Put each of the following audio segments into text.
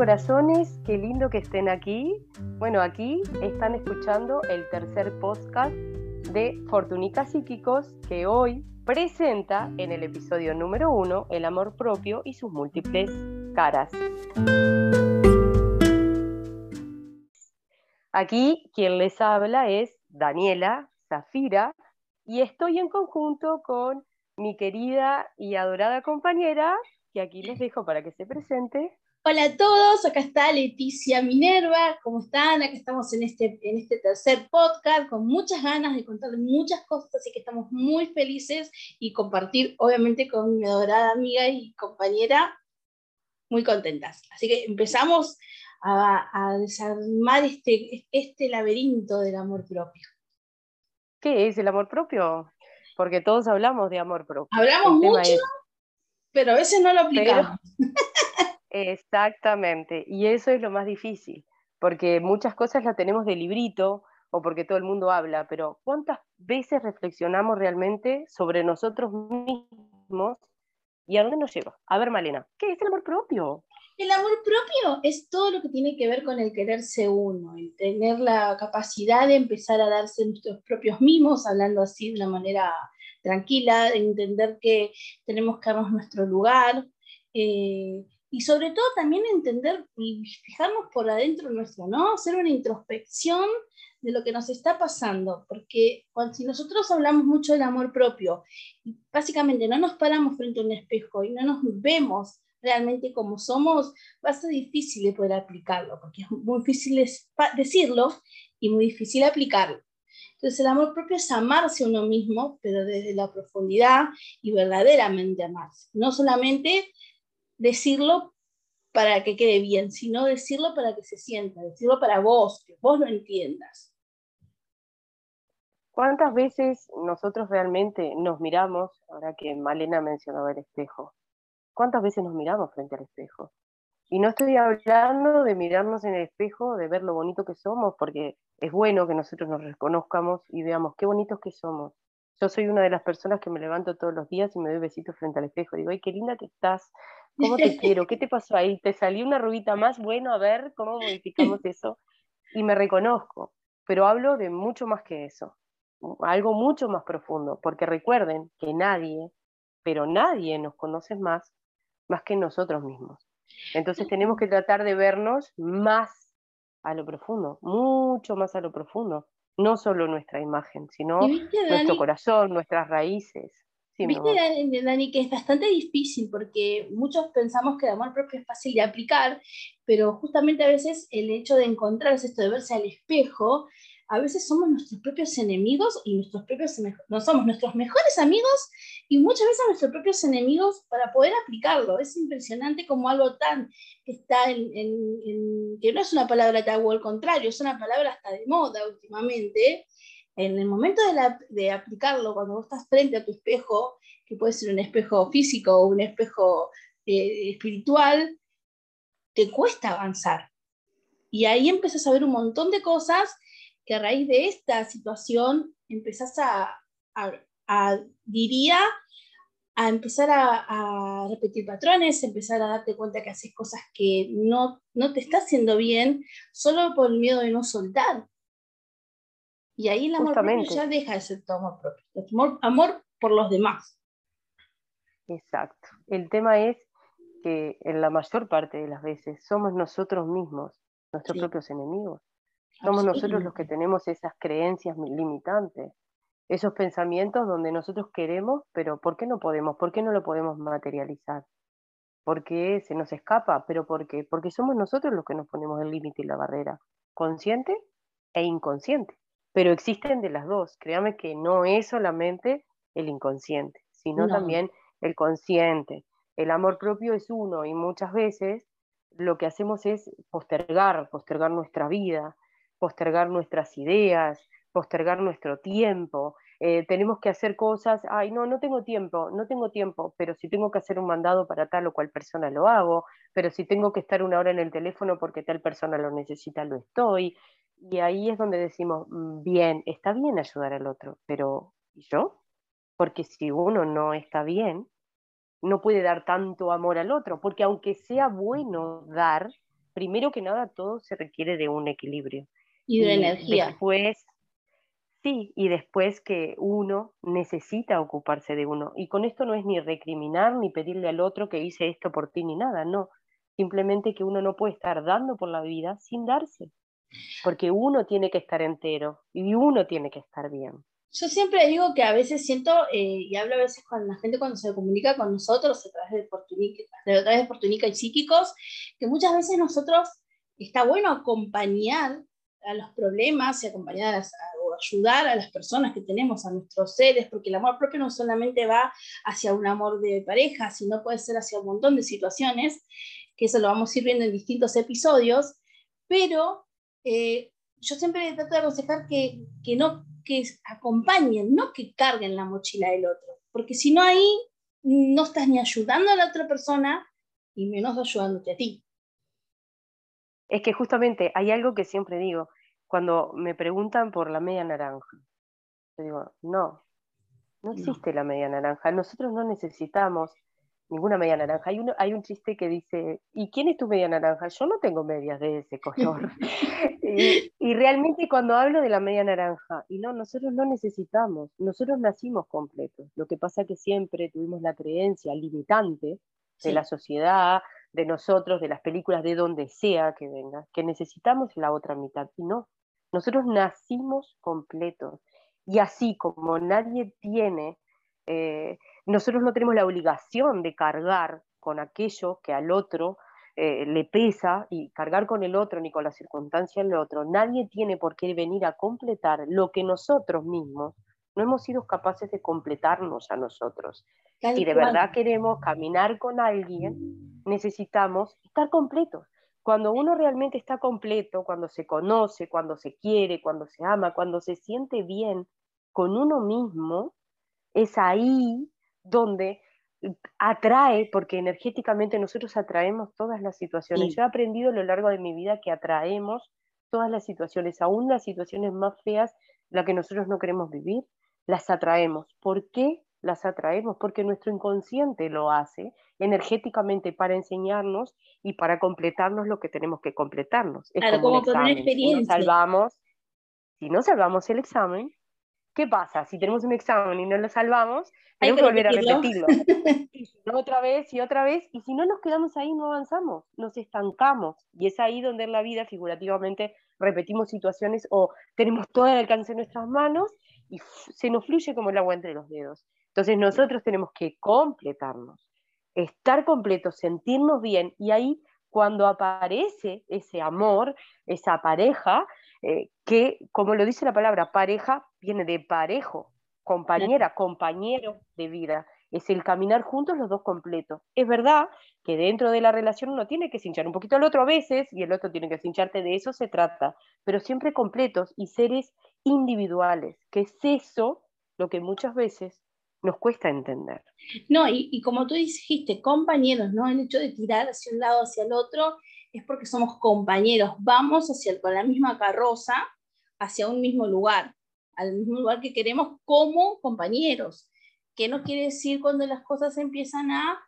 corazones, qué lindo que estén aquí. Bueno, aquí están escuchando el tercer podcast de Fortunica Psíquicos que hoy presenta en el episodio número uno el amor propio y sus múltiples caras. Aquí quien les habla es Daniela Zafira y estoy en conjunto con mi querida y adorada compañera, que aquí les dejo para que se presente, Hola a todos, acá está Leticia Minerva, ¿cómo están? Acá estamos en este, en este tercer podcast con muchas ganas de contar muchas cosas, así que estamos muy felices y compartir obviamente con mi adorada amiga y compañera, muy contentas. Así que empezamos a, desarmar este, este laberinto del amor propio. ¿Qué es el amor propio? Porque todos hablamos de amor propio. Hablamos mucho, pero a veces no lo aplicamos. Exactamente, y eso es lo más difícil, porque muchas cosas las tenemos de librito o porque todo el mundo habla, pero ¿cuántas veces reflexionamos realmente sobre nosotros mismos y a dónde nos lleva? A ver, Malena, ¿qué es el amor propio? El amor propio es todo lo que tiene que ver con el quererse uno, el tener la capacidad de empezar a darse nuestros propios mimos, hablando así de una manera tranquila, de entender que tenemos que darnos nuestro lugar, eh, y sobre todo también entender y fijarnos por adentro nuestro, ¿no? Hacer una introspección de lo que nos está pasando, porque cuando, si nosotros hablamos mucho del amor propio, y básicamente no nos paramos frente a un espejo y no nos vemos realmente como somos, va a ser difícil de poder aplicarlo, porque es muy difícil decirlo y muy difícil aplicarlo. Entonces el amor propio es amarse a uno mismo, pero desde la profundidad y verdaderamente amarse. No solamente decirlo para que quede bien, sino decirlo para que se sienta, decirlo para vos, que vos lo entiendas. ¿Cuántas veces nosotros realmente nos miramos, ahora que Malena mencionaba el espejo, cuántas veces nos miramos frente al espejo? Y no estoy hablando de mirarnos en el espejo, de ver lo bonito que somos, porque es bueno que nosotros nos reconozcamos y veamos qué bonitos que somos. Yo soy una de las personas que me levanto todos los días y me doy besitos frente al espejo. Digo, ay, qué linda que estás, ¿Cómo te quiero? ¿Qué te pasó ahí? ¿Te salió una rubita más? Bueno, a ver, ¿cómo modificamos eso? Y me reconozco, pero hablo de mucho más que eso, algo mucho más profundo, porque recuerden que nadie, pero nadie nos conoce más, más que nosotros mismos. Entonces tenemos que tratar de vernos más a lo profundo, mucho más a lo profundo, no solo nuestra imagen, sino nuestro corazón, nuestras raíces. Viste, Dani, que es bastante difícil porque muchos pensamos que el amor propio es fácil de aplicar, pero justamente a veces el hecho de encontrarse, esto de verse al espejo, a veces somos nuestros propios enemigos y nuestros propios, no somos nuestros mejores amigos y muchas veces nuestros propios enemigos para poder aplicarlo. Es impresionante como algo tan que está en, que no es una palabra tabú, al contrario, es una palabra hasta de moda últimamente, en el momento de, aplicarlo, cuando vos estás frente a tu espejo, que puede ser un espejo físico o un espejo eh, espiritual, te cuesta avanzar. Y ahí empezás a ver un montón de cosas que a raíz de esta situación empezás a, diría, a empezar a, repetir patrones, empezar a darte cuenta que haces cosas que no, no te está haciendo bien solo por el miedo de no soltar. Y ahí el amor propio ya deja de ser tu amor propio, amor, por los demás. Exacto. El tema es que en la mayor parte de las veces somos nosotros mismos nuestros propios enemigos. Somos nosotros los que tenemos esas creencias limitantes, esos pensamientos donde nosotros queremos, pero ¿por qué no podemos? ¿Por qué no lo podemos materializar? ¿Por qué se nos escapa? ¿Pero por qué? Porque somos nosotros los que nos ponemos el límite y la barrera, consciente e inconsciente pero existen de las dos. Créame que no es solamente el inconsciente, sino también el consciente. El amor propio es uno y muchas veces lo que hacemos es postergar, postergar nuestra vida, postergar nuestras ideas, postergar nuestro tiempo. Eh, tenemos que hacer cosas, ay, no, no tengo tiempo, no tengo tiempo, pero si tengo que hacer un mandado para tal o cual persona lo hago, pero si tengo que estar una hora en el teléfono porque tal persona lo necesita, lo estoy. Y ahí es donde decimos, mm, bien, está bien ayudar al otro, pero ¿y yo? Porque si uno no está bien, no puede dar tanto amor al otro, porque aunque sea bueno dar, primero que nada, todo se requiere de un equilibrio. Y de energía. Después, sí, y después que uno necesita ocuparse de uno. Y con esto no es ni recriminar ni pedirle al otro que hice esto por ti ni nada, no. Simplemente que uno no puede estar dando por la vida sin darse. Porque uno tiene que estar entero y uno tiene que estar bien. Yo siempre digo que a veces siento, eh, y hablo a veces con la gente cuando se comunica con nosotros a través de Fortunica, a través de Fortunica y Psíquicos, que muchas veces nosotros está bueno acompañar a los problemas y acompañar o ayudar a las personas que tenemos, a nuestros seres, porque el amor propio no solamente va hacia un amor de pareja, sino puede ser hacia un montón de situaciones, que eso lo vamos a ir viendo en distintos episodios, pero eh, yo siempre trato de aconsejar que, que no que acompañen, no que carguen la mochila del otro, porque si no ahí no estás ni ayudando a la otra persona y menos ayudándote a ti. Es que justamente hay algo que siempre digo, cuando me preguntan por la media naranja, yo digo, no, no existe la media naranja, nosotros no necesitamos ninguna media naranja. Hay, uno, hay un chiste que dice, ¿y quién es tu media naranja? Yo no tengo medias de ese color. y, realmente cuando hablo de la media naranja, y no, nosotros no necesitamos, nosotros nacimos completos. Lo que pasa es que siempre tuvimos la creencia limitante de la sociedad, de nosotros, de las películas, de donde sea que venga, que necesitamos la otra mitad. Y no, nosotros nacimos completos. Y así como nadie tiene... Eh, nosotros no tenemos la obligación de cargar con aquello que al otro eh, le pesa y cargar con el otro ni con la circunstancia del otro. Nadie tiene por qué venir a completar lo que nosotros mismos no hemos sido capaces de completarnos a nosotros. si de verdad queremos caminar con alguien, necesitamos estar completos. Cuando uno realmente está completo, cuando se conoce, cuando se quiere, cuando se ama, cuando se siente bien con uno mismo, es ahí donde atrae, porque energéticamente nosotros atraemos todas las situaciones. Yo he aprendido a lo largo de mi vida que atraemos todas las situaciones, aún las situaciones más feas, las que nosotros no queremos vivir, las atraemos. ¿Por qué las atraemos? Porque nuestro inconsciente lo hace energéticamente para enseñarnos y para completarnos lo que tenemos que completarnos. Es como, una experiencia. Si salvamos, si no salvamos el examen, ¿qué pasa? Si tenemos un examen y no lo salvamos, tenemos que, volver a repetirlo. y otra vez y otra vez, y si no nos quedamos ahí, no avanzamos, nos estancamos. Y es ahí donde en la vida, figurativamente, repetimos situaciones o tenemos todo el alcance en nuestras manos y se nos fluye como el agua entre los dedos. Entonces nosotros tenemos que completarnos, estar completos, sentirnos bien, y ahí cuando aparece ese amor, esa pareja, eh, que, como lo dice la palabra, pareja viene de parejo, compañera, compañero de vida. Es el caminar juntos los dos completos. Es verdad que dentro de la relación uno tiene que cinchar un poquito al otro a veces y el otro tiene que cincharte, de eso se trata, pero siempre completos y seres individuales, que es eso lo que muchas veces nos cuesta entender. No, y, como tú dijiste, compañeros, ¿no? El hecho de tirar hacia un lado, hacia el otro, es porque somos compañeros, vamos hacia, con la misma carroza hacia un mismo lugar, al mismo lugar que queremos como compañeros. ¿Qué no quiere decir cuando las cosas empiezan a,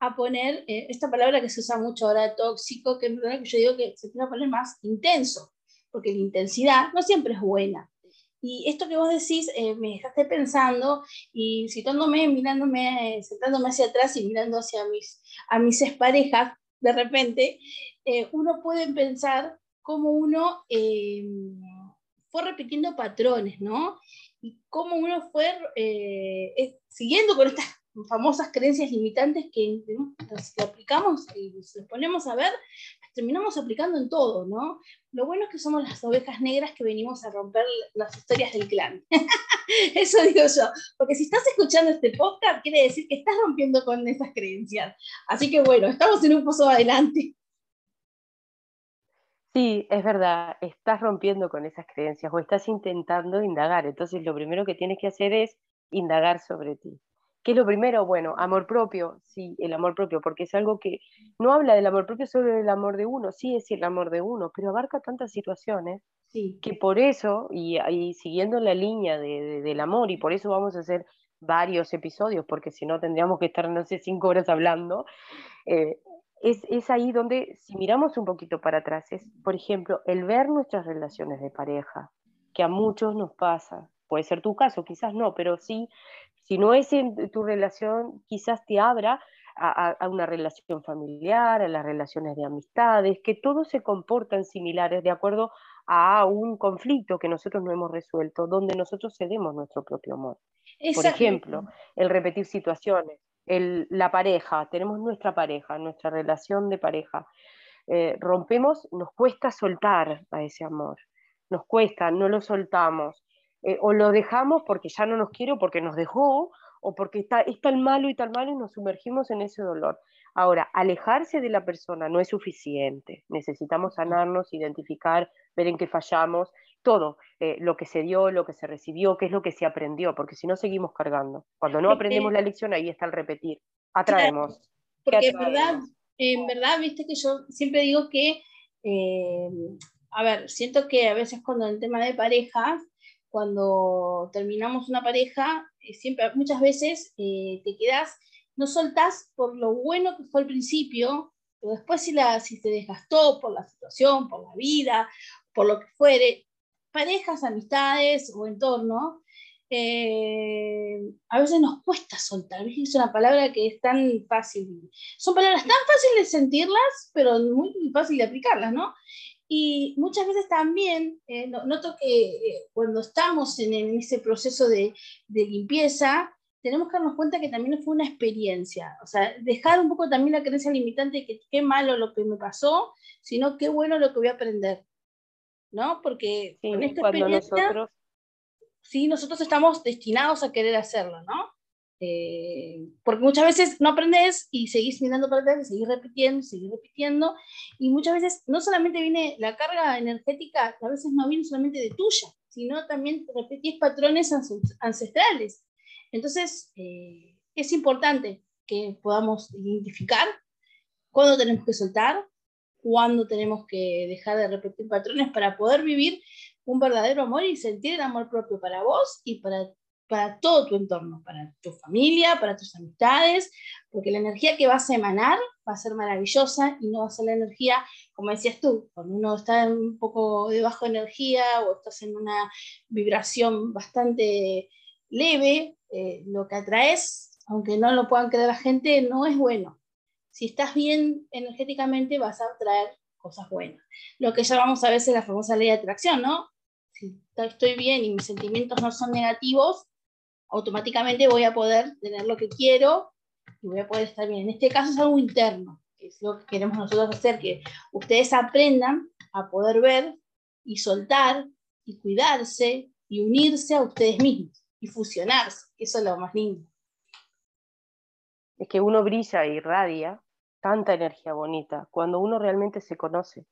a poner, eh, esta palabra que se usa mucho ahora, tóxico, que, que yo digo que se tiene que poner más intenso, porque la intensidad no siempre es buena. Y esto que vos decís eh, me dejaste pensando y citándome, mirándome, sentándome hacia atrás y mirando hacia mis, a mis exparejas, de repente, eh, uno puede pensar cómo uno eh, fue repitiendo patrones, ¿no? Y cómo uno fue siguiendo con estas famosas creencias limitantes que las aplicamos y nos ponemos a ver, terminamos aplicando en todo, ¿no? Lo bueno es que somos las ovejas negras que venimos a romper las historias del clan. Eso digo yo, porque si estás escuchando este podcast, quiere decir que estás rompiendo con esas creencias. Así que bueno, estamos en un paso adelante. Sí, es verdad, estás rompiendo con esas creencias o estás intentando indagar. Entonces, lo primero que tienes que hacer es indagar sobre ti. ¿Qué es lo primero? Bueno, amor propio, sí, el amor propio, porque es algo que no habla del amor propio solo del amor de uno, sí es el amor de uno, pero abarca tantas situaciones que por eso, y, siguiendo la línea del amor, y por eso vamos a hacer varios episodios, porque si no tendríamos que estar, no sé, cinco horas hablando, eh, es, es, ahí donde, si miramos un poquito para atrás, es, por ejemplo, el ver nuestras relaciones de pareja, que a muchos nos pasa. Puede ser tu caso, quizás no, pero sí, si no es en tu relación, quizás te abra a, a, una relación familiar, a las relaciones de amistades, que todos se comportan similares de acuerdo a un conflicto que nosotros no hemos resuelto, donde nosotros cedemos nuestro propio amor. Por ejemplo, el repetir situaciones, la pareja, tenemos nuestra pareja, nuestra relación de pareja. Eh, rompemos, nos cuesta soltar a ese amor, nos cuesta, no lo soltamos, eh, o lo dejamos porque ya no nos quiere o porque nos dejó, o porque está, es tan malo y tan malo y nos sumergimos en ese dolor. Ahora, alejarse de la persona no es suficiente, necesitamos sanarnos, identificar, ver en qué fallamos, todo, eh, lo que se dio, lo que se recibió, qué es lo que se aprendió, porque si no seguimos cargando. Cuando no aprendemos la lección, ahí está el repetir. Atraemos. porque en verdad, en verdad, viste que yo siempre digo que, eh, a ver, siento que a veces cuando en el tema de parejas, cuando terminamos una pareja, eh, siempre, muchas veces te quedas, no soltás por lo bueno que fue al principio, pero después si, la, si te desgastó por la situación, por la vida, por lo que fuere, parejas, amistades o entorno, eh, a veces nos cuesta soltar. Es una palabra que es tan fácil. Son palabras tan fáciles de sentirlas, pero muy fácil de aplicarlas, ¿no? Y muchas veces también eh, noto que eh, cuando estamos en, ese proceso de, de, limpieza, tenemos que darnos cuenta que también fue una experiencia. O sea, dejar un poco también la creencia limitante de que qué malo lo que me pasó, sino qué bueno lo que voy a aprender. ¿No? Porque con esta experiencia, nosotros... sí, nosotros estamos destinados a querer hacerlo, ¿no? Eh, porque muchas veces no aprendes y seguís mirando para atrás y seguís repitiendo, seguís repitiendo, y muchas veces no solamente viene la carga energética, a veces no viene solamente de tuya, sino también repetís patrones ancestrales. Entonces, eh, es importante que podamos identificar cuándo tenemos que soltar, cuándo tenemos que dejar de repetir patrones para poder vivir un verdadero amor y sentir el amor propio para vos y para, para todo tu entorno, para tu familia, para tus amistades, porque la energía que vas a emanar va a ser maravillosa y no va a ser la energía, como decías tú, cuando uno está un poco de bajo energía o estás en una vibración bastante leve, eh, lo que atraes, aunque no lo puedan creer la gente, no es bueno si estás bien energéticamente vas a traer cosas buenas. Lo que llamamos a veces la famosa ley de atracción, ¿no? Si estoy bien y mis sentimientos no son negativos, automáticamente voy a poder tener lo que quiero y voy a poder estar bien. En este caso es algo interno, que es lo que queremos nosotros hacer, que ustedes aprendan a poder ver y soltar y cuidarse y unirse a ustedes mismos y fusionarse. Eso es lo más lindo. Es que uno brilla y irradia tanta energía bonita cuando uno realmente se conoce,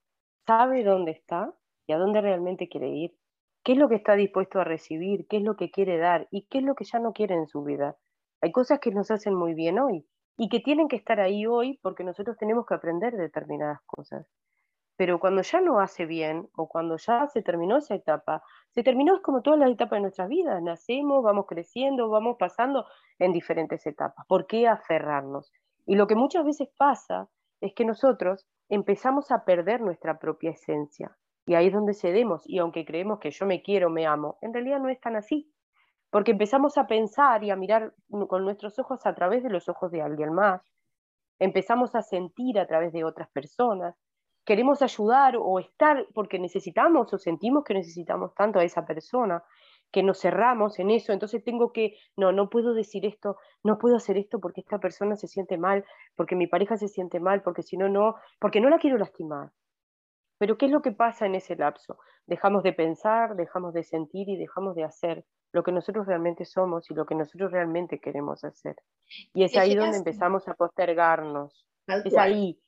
sabe dónde está y a dónde realmente quiere ir, qué es lo que está dispuesto a recibir, qué es lo que quiere dar y qué es lo que ya no quiere en su vida. Hay cosas que nos hacen muy bien hoy y que tienen que estar ahí hoy porque nosotros tenemos que aprender determinadas cosas. Pero cuando ya no hace bien o cuando ya se terminó esa etapa, se terminó es como todas las etapas de nuestras vidas. Nacemos, vamos creciendo, vamos pasando en diferentes etapas. ¿Por qué aferrarnos? Y lo que muchas veces pasa es que nosotros empezamos a perder nuestra propia esencia. Y ahí es donde cedemos. Y aunque creemos que yo me quiero, me amo, en realidad no es tan así. Porque empezamos a pensar y a mirar con nuestros ojos a través de los ojos de alguien más. Empezamos a sentir a través de otras personas. Queremos ayudar o estar porque necesitamos o sentimos que necesitamos tanto a esa persona que nos cerramos en eso, entonces tengo que, no, no puedo decir esto, no puedo hacer esto porque esta persona se siente mal, porque mi pareja se siente mal, porque si no, no, porque no la quiero lastimar. Pero ¿qué es lo que pasa en ese lapso? Dejamos de pensar, dejamos de sentir y dejamos de hacer lo que nosotros realmente somos y lo que nosotros realmente queremos hacer. Y es ahí donde empezamos a postergarnos. Es ahí,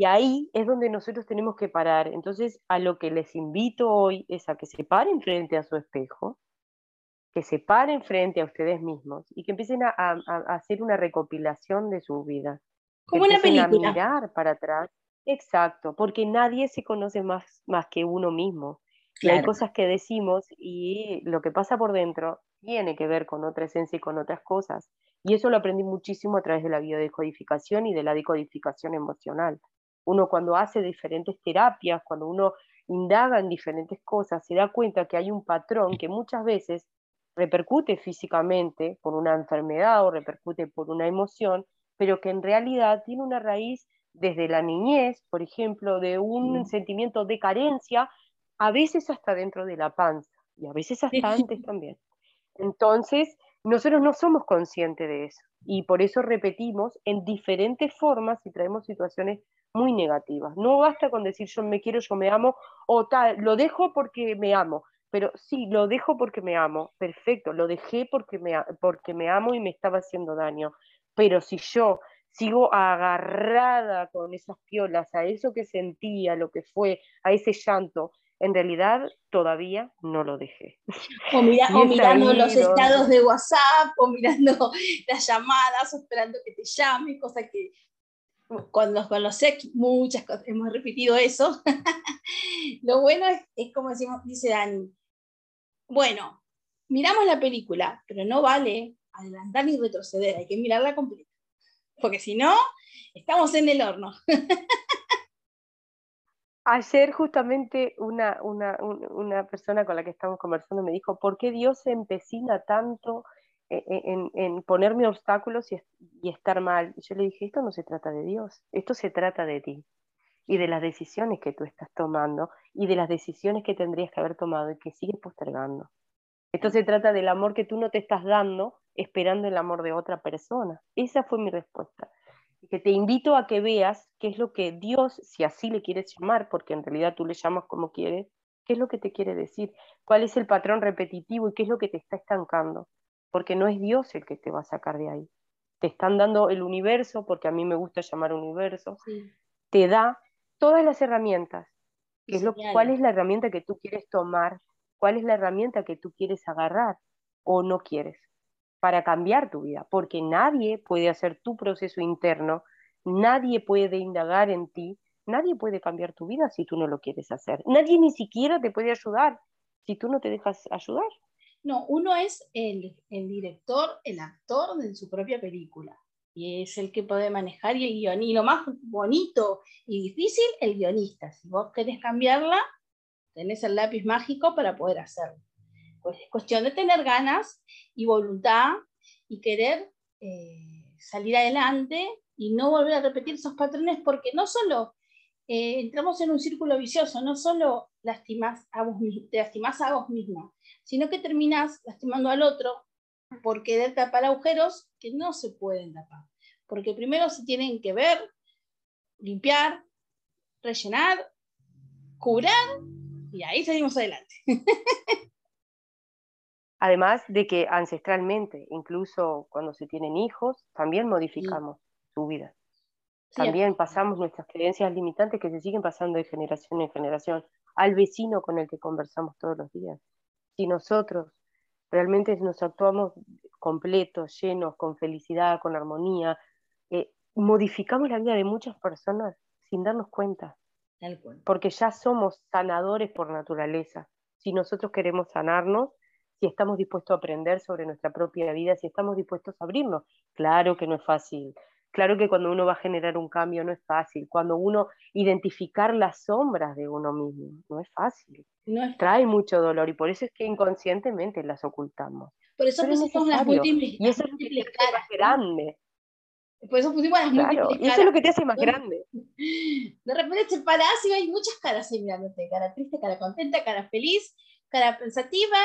y ahí es donde nosotros tenemos que parar. Entonces, a lo que les invito hoy es a que se paren frente a su espejo, que se paren frente a ustedes mismos y que empiecen a, hacer una recopilación de su vida. Como una película. A mirar para atrás. Exacto, porque nadie se conoce más, más que uno mismo. Y hay cosas que decimos y lo que pasa por dentro tiene que ver con otra esencia y con otras cosas. Y eso lo aprendí muchísimo a través de la biodecodificación y de la decodificación emocional. Uno cuando hace diferentes terapias, cuando uno indaga en diferentes cosas, se da cuenta que hay un patrón que muchas veces repercute físicamente por una enfermedad o repercute por una emoción, pero que en realidad tiene una raíz desde la niñez, por ejemplo, de un sentimiento de carencia, a veces hasta dentro de la panza y a veces hasta antes también. Entonces, nosotros no somos conscientes de eso y por eso repetimos en diferentes formas y traemos situaciones muy negativas. No basta con decir yo me quiero, yo me amo, o tal, lo dejo porque me amo, pero sí, lo dejo porque me amo, perfecto, lo dejé porque me, porque me amo y me estaba haciendo daño, pero si yo sigo agarrada con esas piolas a eso que sentía, lo que fue, a ese llanto, en realidad todavía no lo dejé. O, mirando los estados de WhatsApp, o mirando las llamadas, o esperando que te llame, cosa que cuando los ex muchas cosas, hemos repetido eso. lo bueno es, como decimos, dice Dani, bueno, miramos la película, pero no vale adelantar ni retroceder, hay que mirarla completa. Porque si no, estamos en el horno. Ayer justamente una, una, persona con la que estamos conversando me dijo, ¿por qué Dios se empecina tanto e, e, en, ponerme obstáculos y, y, estar mal? Y yo le dije, esto no se trata de Dios, esto se trata de ti y de las decisiones que tú estás tomando y de las decisiones que tendrías que haber tomado y que sigues postergando. Esto se trata del amor que tú no te estás dando esperando el amor de otra persona. Esa fue mi respuesta que te invito a que veas qué es lo que Dios, si así le quieres llamar, porque en realidad tú le llamas como quieres, qué es lo que te quiere decir, cuál es el patrón repetitivo y qué es lo que te está estancando, porque no es Dios el que te va a sacar de ahí. Te están dando el universo, porque a mí me gusta llamar universo, te da todas las herramientas. es lo, ¿Cuál es la herramienta que tú quieres tomar? ¿Cuál es la herramienta que tú quieres agarrar o no quieres? para cambiar tu vida, porque nadie puede hacer tu proceso interno, nadie puede indagar en ti, nadie puede cambiar tu vida si tú no lo quieres hacer. Nadie ni siquiera te puede ayudar si tú no te dejas ayudar. No, uno es el, director, el actor de su propia película. Y es el que puede manejar y el guion. Y lo más bonito y difícil, el guionista. Si vos querés cambiarla, tenés el lápiz mágico para poder hacerlo. Pues es cuestión de tener ganas y voluntad y querer eh, salir adelante y no volver a repetir esos patrones porque no solo eh, entramos en un círculo vicioso, no solo lastimas a vos, te lastimás a vos mismo, sino que terminas lastimando al otro por querer tapar agujeros que no se pueden tapar. Porque primero se tienen que ver, limpiar, rellenar, curar y ahí seguimos adelante. Además de que ancestralmente, incluso cuando se tienen hijos, también modificamos su vida. También pasamos nuestras creencias limitantes que se siguen pasando de generación en generación al vecino con el que conversamos todos los días. Si nosotros realmente nos actuamos completos, llenos, con felicidad, con armonía, eh, modificamos la vida de muchas personas sin darnos cuenta. Porque ya somos sanadores por naturaleza. Si nosotros queremos sanarnos, si estamos dispuestos a aprender sobre nuestra propia vida, si estamos dispuestos a abrirnos. Claro que no es fácil. Claro que cuando uno va a generar un cambio no es fácil. Cuando uno identificar las sombras de uno mismo, no es fácil. Trae mucho dolor y por eso es que inconscientemente las ocultamos. Por eso pusimos las múltiples, y eso es lo que te hace más grande. Por eso pusimos las claro, Y eso es lo que te hace más grande. De repente te parás y hay muchas caras ahí mirándote. Cara triste, cara contenta, cara feliz, cara pensativa,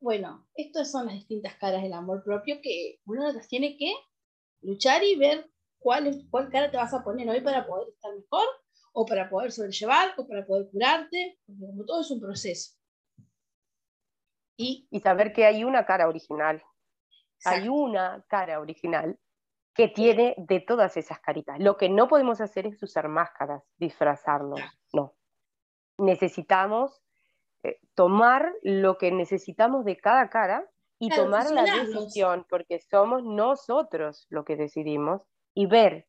bueno, estas son las distintas caras del amor propio que uno las tiene que luchar y ver cuál, cuál cara te vas a poner hoy para poder estar mejor, o para poder sobrellevar, o para poder curarte, porque como todo es un proceso. Y, saber que hay una cara original. Hay una cara original que tiene de todas esas caritas. Lo que no podemos hacer es usar máscaras, disfrazarnos. No. Necesitamos eh, tomar lo que necesitamos de cada cara y tomar la decisión, porque somos nosotros lo que decidimos, y ver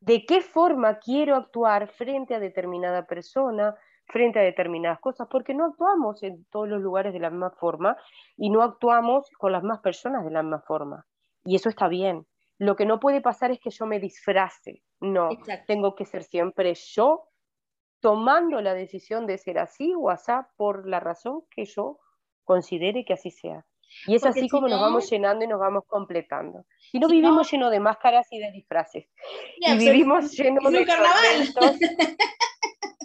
de qué forma quiero actuar frente a determinada persona, frente a determinadas cosas, porque no actuamos en todos los lugares de la misma forma y no actuamos con las mismas personas de la misma forma. Y eso está bien. Lo que no puede pasar es que yo me disfrace. No, tengo que ser siempre yo tomando la decisión de ser así o así por la razón que yo considere que así sea. Y es así como nos vamos llenando y nos vamos completando. Si no vivimos lleno de máscaras y de disfraces. y vivimos lleno de carnaval.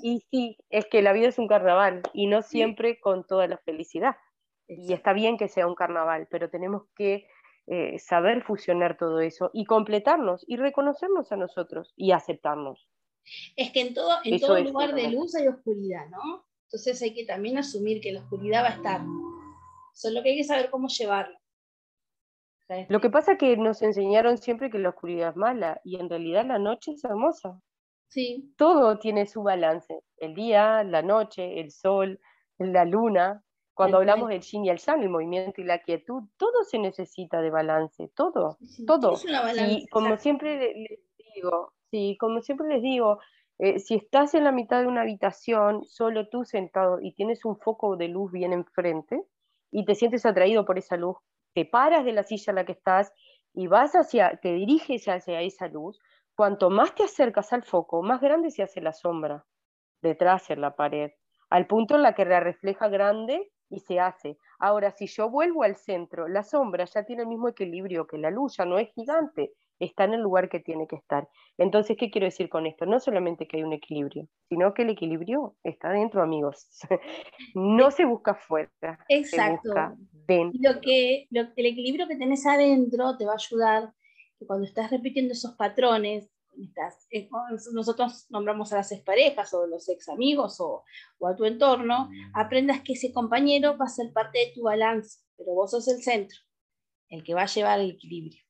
y sí, es que la vida es un carnaval y no siempre con toda la felicidad. Y está bien que sea un carnaval, pero tenemos que eh, saber fusionar todo eso y completarnos y reconocernos a nosotros y aceptarnos. Es que en todo, en todo lugar de luz hay oscuridad, ¿no? Entonces hay que también asumir que la oscuridad va a estar. Solo que hay que saber cómo llevarla. Lo que pasa es que nos enseñaron siempre que la oscuridad es mala y en realidad la noche es hermosa. Sí. Todo tiene su balance. El día, la noche, el sol, la luna. Cuando hablamos del yin y el yang, el movimiento y la quietud, todo se necesita de balance, todo, todo. y como siempre les digo, sí, como siempre les digo, eh, si estás en la mitad de una habitación, solo tú sentado y tienes un foco de luz bien enfrente y te sientes atraído por esa luz, te paras de la silla en la que estás y vas hacia, te diriges hacia esa luz, cuanto más te acercas al foco, más grande se hace la sombra detrás en la pared, al punto en la que la refleja grande y se hace. Ahora, si yo vuelvo al centro, la sombra ya tiene el mismo equilibrio que la luz, ya no es gigante, está en el lugar que tiene que estar. Entonces, ¿qué quiero decir con esto? No solamente que hay un equilibrio, sino que el equilibrio está dentro, amigos. no se busca fuera. Exacto. Se busca dentro. Lo que, el equilibrio que tenés adentro te va a ayudar que cuando estás repitiendo esos patrones, eh, nosotros nombramos a las exparejas o los ex amigos o, o, a tu entorno, aprendas que ese compañero va a ser parte de tu balance, pero vos sos el centro, el que va a llevar el equilibrio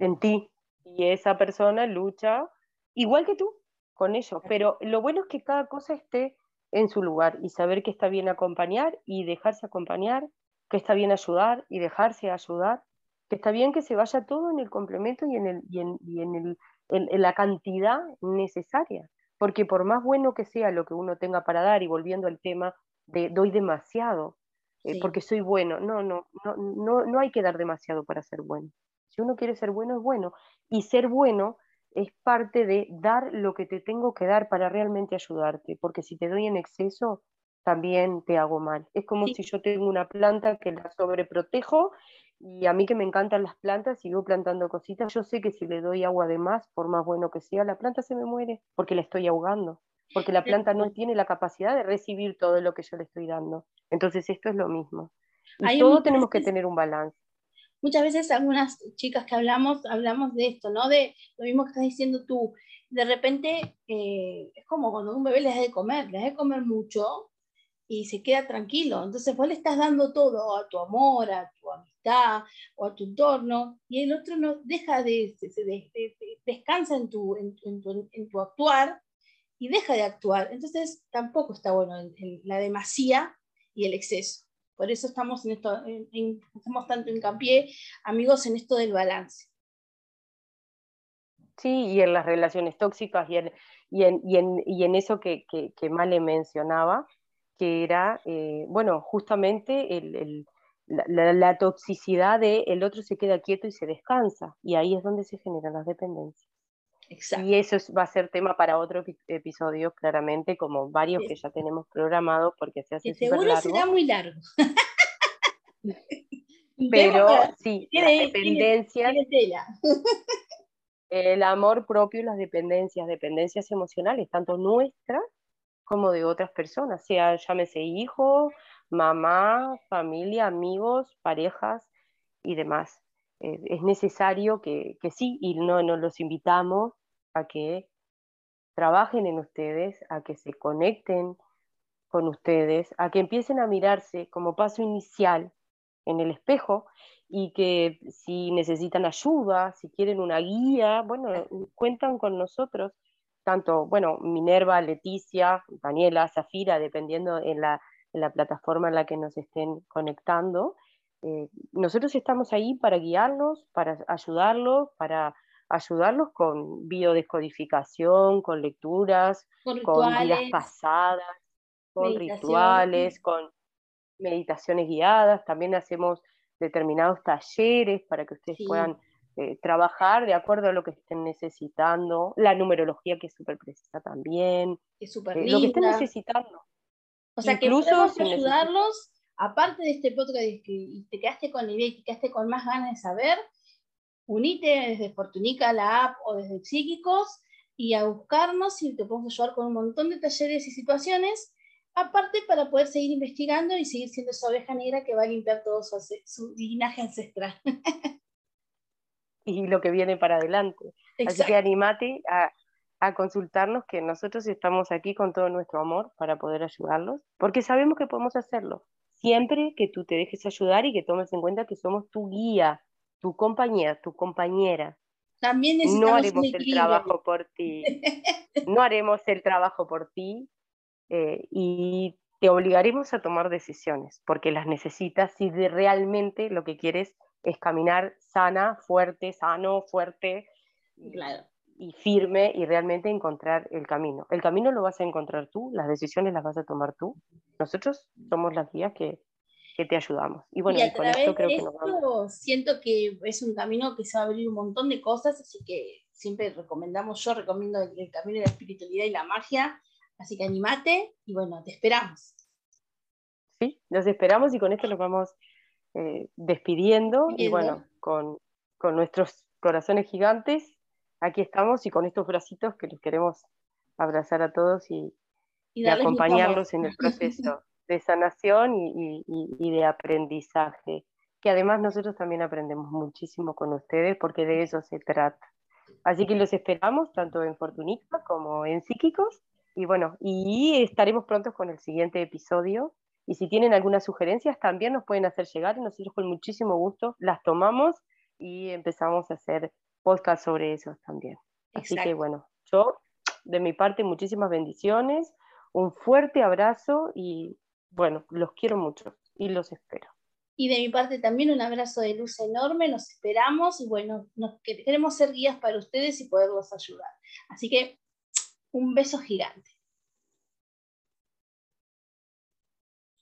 en ti. Y esa persona lucha igual que tú con ellos. Pero lo bueno es que cada cosa esté en su lugar y saber que está bien acompañar y dejarse acompañar, que está bien ayudar y dejarse ayudar, que está bien que se vaya todo en el complemento y en, el, y en, y en, el, en, la cantidad necesaria. Porque por más bueno que sea lo que uno tenga para dar, y volviendo al tema de doy demasiado, eh, porque soy bueno, no, no, no, no, no hay que dar demasiado para ser bueno. Si uno quiere ser bueno, es bueno. Y ser bueno es parte de dar lo que te tengo que dar para realmente ayudarte, porque si te doy en exceso, también te hago mal. Es como si yo tengo una planta que la sobreprotejo y a mí que me encantan las plantas y voy plantando cositas, yo sé que si le doy agua de más, por más bueno que sea, la planta se me muere porque la estoy ahogando, porque la planta no tiene la capacidad de recibir todo lo que yo le estoy dando. Entonces esto es lo mismo. Y todos tenemos que tener un balance muchas veces algunas chicas que hablamos, hablamos de esto, ¿no? De lo mismo que estás diciendo tú. De repente eh, es como cuando un bebé le da de comer, le da de comer mucho y se queda tranquilo. Entonces vos le estás dando todo a tu amor, a tu amistad o a tu entorno y el otro no deja de, descansa en tu, en, tu, actuar y deja de actuar. Entonces tampoco está bueno la demasía y el exceso. Por eso estamos en esto, en, hacemos tanto hincapié, amigos, en esto del balance. Sí, y en las relaciones tóxicas y en, en, en, en eso que, que, que Male mencionaba, que era, eh, bueno, justamente la, la, toxicidad de el otro se queda quieto y se descansa, y ahí es donde se generan las dependencias. Y eso va a ser tema para otro episodio, claramente, como varios que ya tenemos programados, porque se hace Seguro largo. será muy largo. Pero sí, las dependencias, el amor propio y las dependencias, dependencias emocionales, tanto nuestras como de otras personas, sea llámese hijo, mamá, familia, amigos, parejas y demás. Eh, es necesario que, que, sí, y no nos los invitamos a que trabajen en ustedes, a que se conecten con ustedes, a que empiecen a mirarse como paso inicial en el espejo y que si necesitan ayuda, si quieren una guía, bueno, cuentan con nosotros, tanto, bueno, Minerva, Leticia, Daniela, Zafira, dependiendo en la, en la plataforma en la que nos estén conectando. Eh, nosotros estamos ahí para guiarlos, para ayudarlos, para ayudarlos con biodescodificación, con lecturas, con, vidas pasadas, con rituales, con meditaciones guiadas. También hacemos determinados talleres para que ustedes puedan eh, trabajar de acuerdo a lo que estén necesitando. La numerología que es súper precisa también. Es súper eh, Lo que estén necesitando. O sea, que podemos ayudarlos, aparte de este podcast y te quedaste con la idea y te quedaste con más ganas de saber, unite desde Fortunica, la app o desde Psíquicos y a buscarnos y te podemos ayudar con un montón de talleres y situaciones, aparte para poder seguir investigando y seguir siendo esa oveja negra que va a limpiar todo su, su linaje ancestral. y lo que viene para adelante. Así que animate a, a consultarnos que nosotros estamos aquí con todo nuestro amor para poder ayudarlos, porque sabemos que podemos hacerlo, siempre que tú te dejes ayudar y que tomes en cuenta que somos tu guía, tu compañía, tu compañera. También no haremos el trabajo por ti. No haremos el trabajo por ti eh, y te obligaremos a tomar decisiones porque las necesitas si realmente lo que quieres es caminar sana, fuerte, sano, fuerte y firme y realmente encontrar el camino. El camino lo vas a encontrar tú, las decisiones las vas a tomar tú. Nosotros somos las guías que, que te ayudamos. Y bueno, con esto creo que nos vamos. Siento que es un camino que se va a abrir un montón de cosas, así que siempre recomendamos, yo recomiendo el, camino de la espiritualidad y la magia, así que animate y bueno, te esperamos. Sí, nos esperamos y con esto nos vamos eh, despidiendo y bueno, con, con nuestros corazones gigantes, aquí estamos y con estos bracitos que los queremos abrazar a todos y, y acompañarlos en el proceso de sanación y, de aprendizaje, que además nosotros también aprendemos muchísimo con ustedes porque de eso se trata. Así que los esperamos tanto en Fortunica como en Psíquicos y bueno, y estaremos prontos con el siguiente episodio. Y si tienen algunas sugerencias, también nos pueden hacer llegar y nosotros con muchísimo gusto las tomamos y empezamos a hacer podcast sobre eso también. Así que bueno, yo de mi parte muchísimas bendiciones, un fuerte abrazo y bueno, los quiero mucho y los espero. Y de mi parte también un abrazo de luz enorme, nos esperamos y bueno, nos, queremos ser guías para ustedes y poderlos ayudar. Así que un beso gigante.